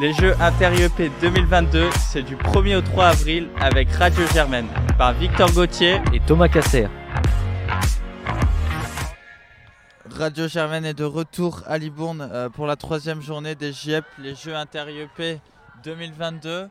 Les Jeux Inter-IEP 2022, c'est du 1er au 3 avril avec Radio Germaine par Victor Gauthier et Thomas Casser. Radio Germaine est de retour à Libourne euh, pour la troisième journée des JEP, les Jeux Inter-IEP 2022.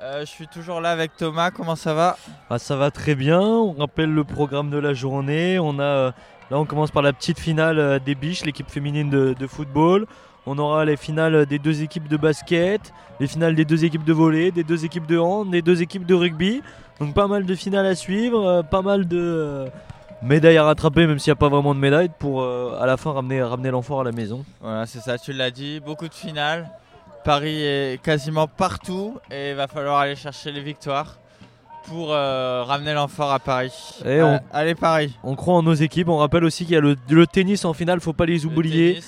Euh, je suis toujours là avec Thomas, comment ça va? Ah, Ça va très bien, on rappelle le programme de la journée. On a, euh, là on commence par la petite finale des biches, l'équipe féminine de football. On aura les finales des deux équipes de basket, les finales des deux équipes de volley, des deux équipes de hand, des deux équipes de rugby. Donc pas mal de finales à suivre, euh, pas mal de euh, médailles à rattraper, même s'il n'y a pas vraiment de médailles, pour euh, à la fin ramener, ramener l'enfant à la maison. Voilà, c'est ça, tu l'as dit, beaucoup de finales. Paris est quasiment partout et il va falloir aller chercher les victoires pour euh, ramener l'enfort à Paris. Euh, allez Paris. On croit en nos équipes. On rappelle aussi qu'il y a le, tennis en finale, faut pas les oublier,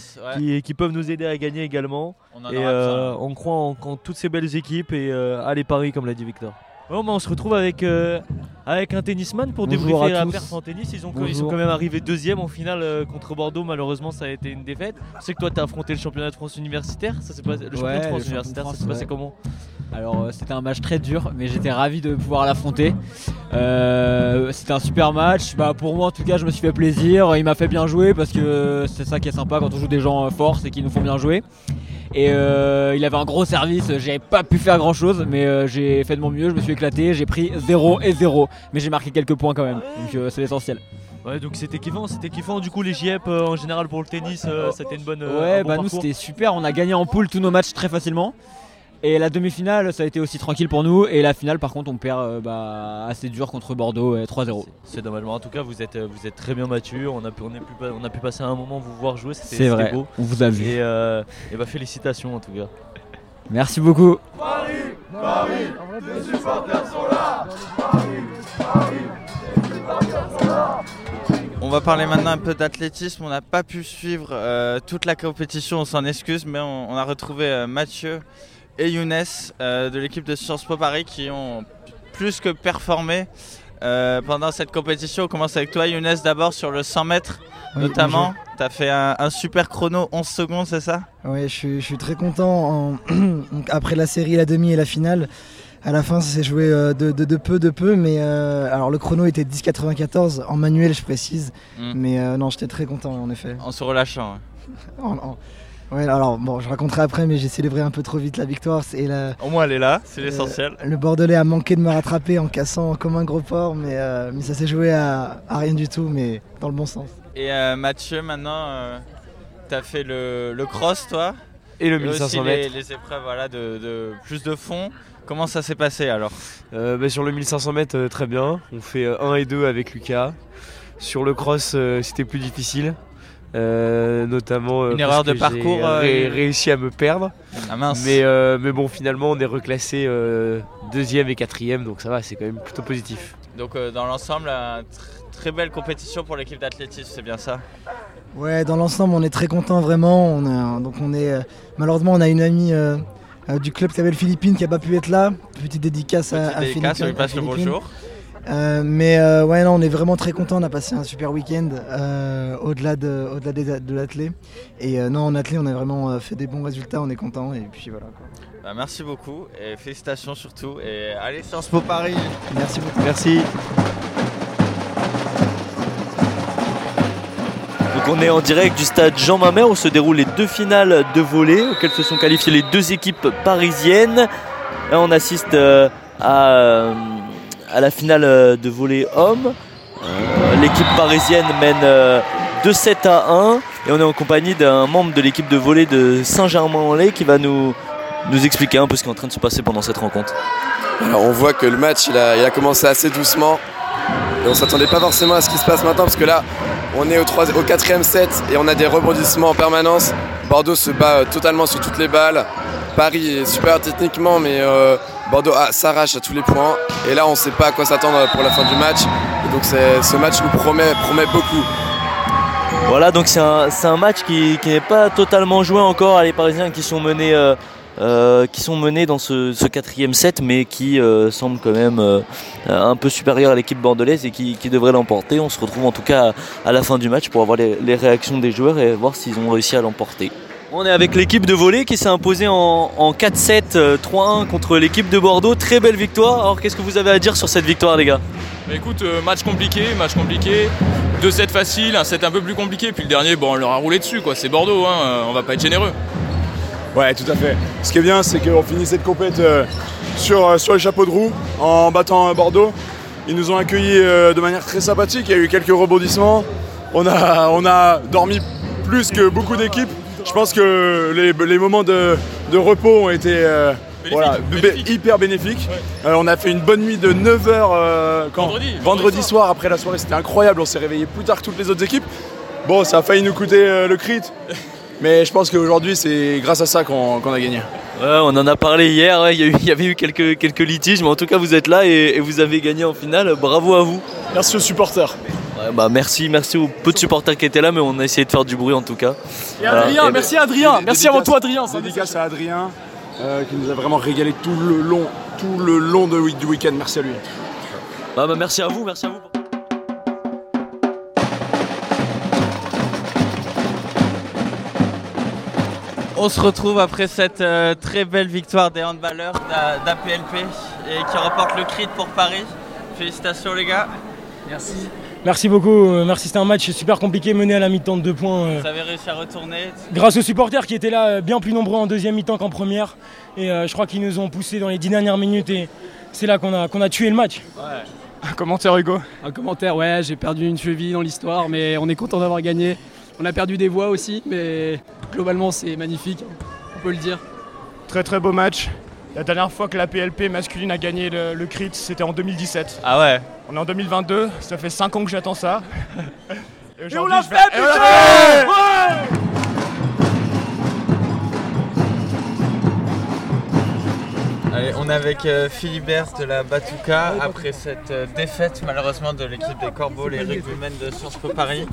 qui, peuvent nous aider à gagner également. On et euh, on croit en, toutes ces belles équipes et allez Paris comme l'a dit Victor. On se retrouve avec, avec un tennisman pour débriefer la perf en tennis. Ils, ont, ils sont quand même arrivés deuxième en finale contre Bordeaux. Malheureusement, ça a été une défaite. Je sais que toi, tu as affronté le championnat de France universitaire. Ça, le championnat de France universitaire, ça s'est passé comment alors euh, c'était un match très dur, mais j'étais ravi de pouvoir l'affronter. Euh, c'était un super match. Bah, pour moi en tout cas, je me suis fait plaisir. Il m'a fait bien jouer parce que c'est ça qui est sympa quand on joue des gens forts, c'est qu'ils nous font bien jouer. Et euh, il avait un gros service, j'ai pas pu faire grand chose, mais j'ai fait de mon mieux, je me suis éclaté, j'ai pris 0 et 0, mais j'ai marqué quelques points quand même, donc c'est l'essentiel. Ouais, donc c'était kiffant, c'était kiffant. Du coup, les JEP en général pour le tennis, c'était une bonne. ouais, bah nous c'était super. On a gagné en poule tous nos matchs très facilement. Et la demi-finale, ça a été aussi tranquille pour nous. Et la finale, par contre, on perd euh, bah, assez dur contre Bordeaux, 3-0. C'est dommage. En tout cas, vous êtes, vous êtes très bien mature. On a pu, on, pu, on a pu passer un moment vous voir jouer. C'était vrai. beau. On vous a vu. Et, euh, et bah, félicitations en tout cas. Merci beaucoup. Paris, Paris, les supporters sont là. Paris, Paris, les supporters sont là. On va parler maintenant un peu d'athlétisme. On n'a pas pu suivre euh, toute la compétition, on s'en excuse, mais on, on a retrouvé Mathieu et Younes euh, de l'équipe de Sciences Po Paris qui ont plus que performé euh, pendant cette compétition. On commence avec toi Younes d'abord sur le 100 mètres notamment. Tu as fait un, super chrono 11 secondes, c'est ça? Oui, je suis, très content. Après la série, la demi et la finale, à la fin, ça s'est joué euh, de, peu, de peu. Mais alors, le chrono était 10,94 en manuel, je précise. Hmm. Mais non, j'étais très content, en effet. En se relâchant. Ouais, alors bon, je raconterai après, mais j'ai célébré un peu trop vite la victoire. Et la, Au moins, elle est là, c'est euh, l'essentiel. Le Bordelais a manqué de me rattraper en cassant comme un gros porc, mais, euh, mais ça s'est joué à, rien du tout, mais dans le bon sens. Et euh, Mathieu, maintenant, tu as fait le, cross, toi? Et le 1500 mètres. Les, les épreuves voilà, de, plus de fond. Comment ça s'est passé alors? Bah, Sur le 1500 mètres, très bien. On fait 1 et 2 avec Lucas. Sur le cross, c'était plus difficile. Euh, notamment euh, une erreur de parcours j'ai euh, réussi à me perdre. Ah mince. mais, mais bon finalement on est reclassé deuxième et quatrième donc ça va c'est quand même plutôt positif. Donc dans l'ensemble très belle compétition pour l'équipe d'athlétisme c'est bien ça? Ouais dans l'ensemble on est très content vraiment. On donc on est malheureusement on a une amie du club qui s'appelle Philippines qui n'a pas pu être là. Petite dédicace à, dédicace, on lui passe le bonjour euh, mais euh, ouais, non, on est vraiment très content. On a passé un super week-end euh, au-delà de, au-delà de l'athlé. Et non, en athlé, on a vraiment fait des bons résultats. On est content. Et puis voilà. Bah, merci beaucoup et félicitations surtout. Et allez, Sciences Po Paris. Merci beaucoup. Merci. Donc on est en direct du stade Jean Mamère où se déroulent les deux finales de volley auxquelles se sont qualifiées les deux équipes parisiennes. Là on assiste à à la finale euh, de volley homme. Euh, l'équipe parisienne mène 2-7 euh, à 1 et on est en compagnie d'un membre de l'équipe de volley de Saint-Germain-en-Laye qui va nous, nous expliquer un peu ce qui est en train de se passer pendant cette rencontre. Alors on voit que le match il a, commencé assez doucement et on s'attendait pas forcément à ce qui se passe maintenant parce que là on est au, 3, au quatrième set et on a des rebondissements en permanence. Bordeaux se bat totalement sur toutes les balles. Paris est super techniquement mais Bordeaux ah, s'arrache à tous les points. Et là, on ne sait pas à quoi s'attendre pour la fin du match. Et donc, ce match nous promet, beaucoup. Voilà, donc c'est un, match qui, n'est pas totalement joué encore. Les Parisiens qui sont menés, euh, euh, qui sont menés dans ce, quatrième set, mais qui euh, semble quand même un peu supérieur à l'équipe bordelaise et qui, devrait l'emporter. On se retrouve en tout cas à, la fin du match pour avoir les réactions des joueurs et voir s'ils ont réussi à l'emporter. On est avec l'équipe de volley qui s'est imposée en, 4-7, 3-1 contre l'équipe de Bordeaux. Très belle victoire. Alors qu'est-ce que vous avez à dire sur cette victoire les gars? Bah, Écoute, euh, match compliqué, match compliqué. 2-7 facile, un 7 un peu plus compliqué. Puis le dernier, bon, on leur a roulé dessus. quoi. C'est Bordeaux, hein, on va pas être généreux. Ouais, tout à fait. Ce qui est bien, c'est qu'on finit cette compète euh, sur, euh, sur les chapeaux de roue en battant Bordeaux. Ils nous ont accueillis de manière très sympathique. Il y a eu quelques rebondissements. On a, on a dormi plus que beaucoup d'équipes. Je pense que les, moments de, repos ont été euh, hyper bénéfiques. Euh, on a fait une bonne nuit de 9h euh, vendredi, soir. après la soirée, c'était incroyable. On s'est réveillé plus tard que toutes les autres équipes. Bon, ça a failli nous coûter le crit. Mais je pense qu'aujourd'hui, c'est grâce à ça qu'on a gagné. on en a parlé hier, il, y avait eu quelques, quelques litiges, mais en tout cas vous êtes là et, et vous avez gagné en finale. Bravo à vous. Merci aux supporters. Bah, merci, merci aux peu de supporters qui étaient là, mais on a essayé de faire du bruit en tout cas. Et Adrien, merci Adrien, merci avant tout Adrien. Dédicace à Adrien euh, qui nous a vraiment régalé tout le long, tout le long de, du week-end. Merci à lui. Bah, bah, merci à vous, merci à vous. On se retrouve après cette euh, très belle victoire des handballeurs d'APLP et qui remporte le crit pour Paris. Félicitations les gars. Merci. Merci beaucoup. Euh, merci, c'était un match super compliqué, mené à la mi-temps de deux points. Euh. Vous avez réussi à retourner Grâce aux supporters qui étaient là euh, bien plus nombreux en deuxième mi-temps qu'en première. Et je crois qu'ils nous ont poussé dans les dix dernières minutes et c'est là qu'on a, qu'on a tué le match. Un commentaire Hugo? Un commentaire, ouais, j'ai perdu une cheville dans l'histoire, mais on est content d'avoir gagné. On a perdu des voix aussi, mais globalement c'est magnifique, on peut le dire. Très très beau match. La dernière fois que la PLP masculine a gagné le, crit, c'était en 2017. Ah ouais On est en 2022, ça fait 5 ans que j'attends ça. Et, on l'a fait, putain on est avec euh, Philibert de la Batuka après cette euh, défaite malheureusement de l'équipe des Corbeaux, les rugbymen de Sciences Po Paris.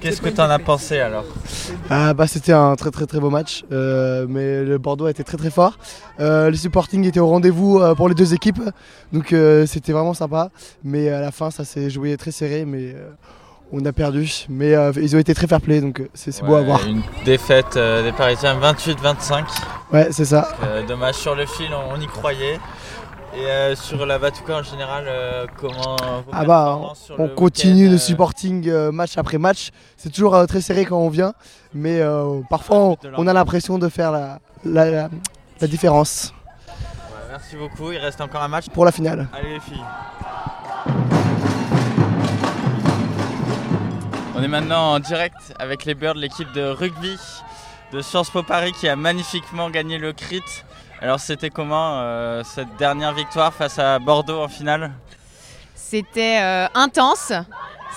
Qu'est-ce que tu en as pensé alors? Ah, bah, C'était un très très très beau match, euh, mais le Bordeaux a été très très fort. le supporting était au rendez-vous pour les deux équipes, donc c'était vraiment sympa. Mais à la fin ça s'est joué très serré, mais on a perdu, mais euh, ils ont été très fair play, donc c'est beau à voir. Une défaite euh, des Parisiens 28-25. Ouais, c'est ça. dommage sur le fil, on, y croyait. Et sur la Batuka en général, comment Ah bah, on continue le supporting match après match. C'est toujours très serré quand on vient, mais parfois on, a l'impression de faire la, la, la différence. merci beaucoup, il reste encore un match. Pour la finale. Allez les filles. On est maintenant en direct avec les Birds, l'équipe de rugby de Sciences Po Paris qui a magnifiquement gagné le crit. Alors c'était comment euh, cette dernière victoire face à Bordeaux en finale? C'était euh, intense.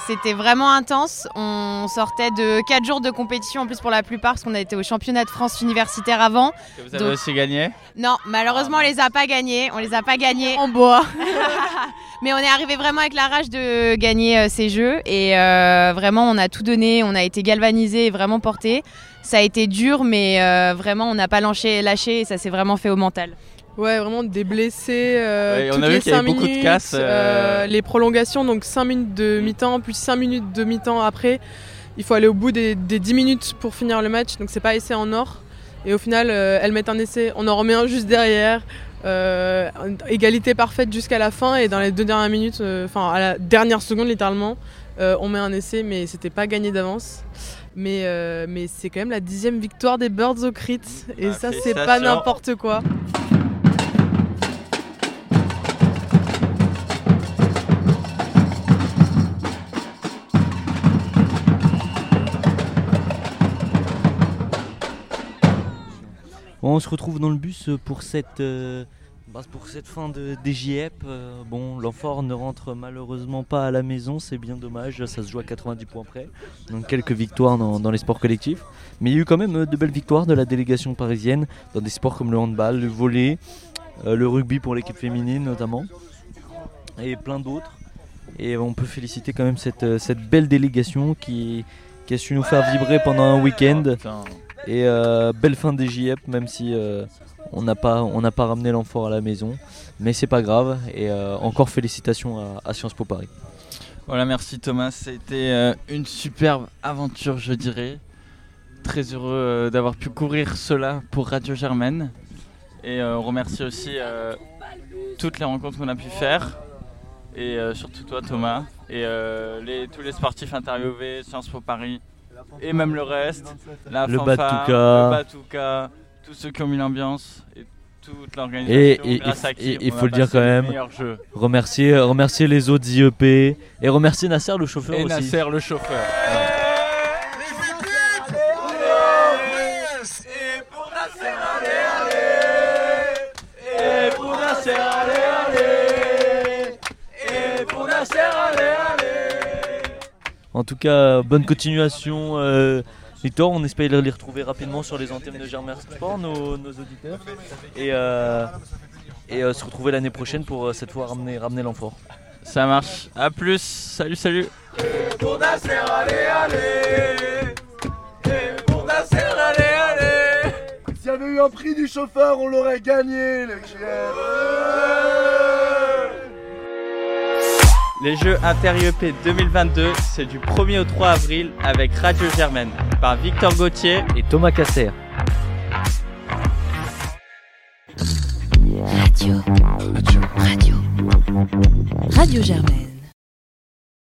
C'était vraiment intense. On sortait de 4 jours de compétition en plus pour la plupart parce qu'on a été au championnat de France universitaire avant. Que vous avez aussi gagné? Non, malheureusement on les a pas gagnés. On les a pas gagnés en bois. Mais on est arrivé vraiment avec la rage de gagner euh, ces jeux et euh, vraiment on a tout donné, on a été galvanisé et vraiment porté. Ça a été dur mais euh, vraiment on n'a pas lâché, lâché et ça s'est vraiment fait au mental. Ouais, vraiment des blessés. Euh, on a vu qu'il y avait beaucoup de casse. Euh, les prolongations, donc 5 minutes de mi-temps, puis 5 minutes de mi-temps après. Il faut aller au bout des, 10 minutes pour finir le match, donc c'est pas essai en or. Et au final, euh, elles mettent un essai, on en remet un juste derrière. égalité parfaite jusqu'à la fin, et dans les deux dernières minutes, enfin à la dernière seconde littéralement, on met un essai, mais c'était pas gagné d'avance. Mais, mais c'est quand même la dixième victoire des Birds au crit, et bah, ça, c'est pas n'importe quoi. On se retrouve dans le bus pour cette, euh, bah, pour cette fin de DJEP. Euh, bon, l'enfort ne rentre malheureusement pas à la maison, c'est bien dommage, ça se joue à 90 points près. Donc quelques victoires dans, les sports collectifs. Mais il y a eu quand même euh, de belles victoires de la délégation parisienne dans des sports comme le handball, le volley, le rugby pour l'équipe féminine notamment, et plein d'autres. Et on peut féliciter quand même cette, cette belle délégation qui, qui a su nous faire vibrer pendant un week-end. Et euh, belle fin des JEP, même si euh, on n'a pas, pas ramené l'enfant à la maison. Mais c'est pas grave. Et euh, encore félicitations à, Sciences Po Paris. Voilà, merci Thomas. C'était une superbe aventure, je dirais. très heureux d'avoir pu couvrir cela pour Radio Germaine. Et on remercie aussi toutes les rencontres qu'on a pu faire. Et surtout toi Thomas. Et tous les sportifs interviewés, Sciences Po Paris. Et même le reste. La le fanfare, le Batouka, tous ceux qui ont mis l'ambiance toute l'organisation. Et, il faut le dire quand même, remercier, remercier les autres IEP et remercier Nasser le chauffeur et aussi. Nasser le chauffeur. En tout cas, bonne continuation. Euh, Victor, on espère les retrouver rapidement sur les antennes de Germain Sport, nos, auditeurs, et, euh, et euh, se retrouver l'année prochaine pour euh, cette fois ramener, ramener l'enfort. Ça marche. A plus. Salut, salut. Et pour Nasser, allez, allez. Et pour Nasser, allez, allez. S'il y avait eu un prix du chauffeur, on l'aurait gagné, les les Jeux Inter-IEP 2022, c'est du 1er au 3 avril avec Radio Germaine par Victor Gauthier et Thomas Casser. Radio. Radio. Radio. Radio Germaine.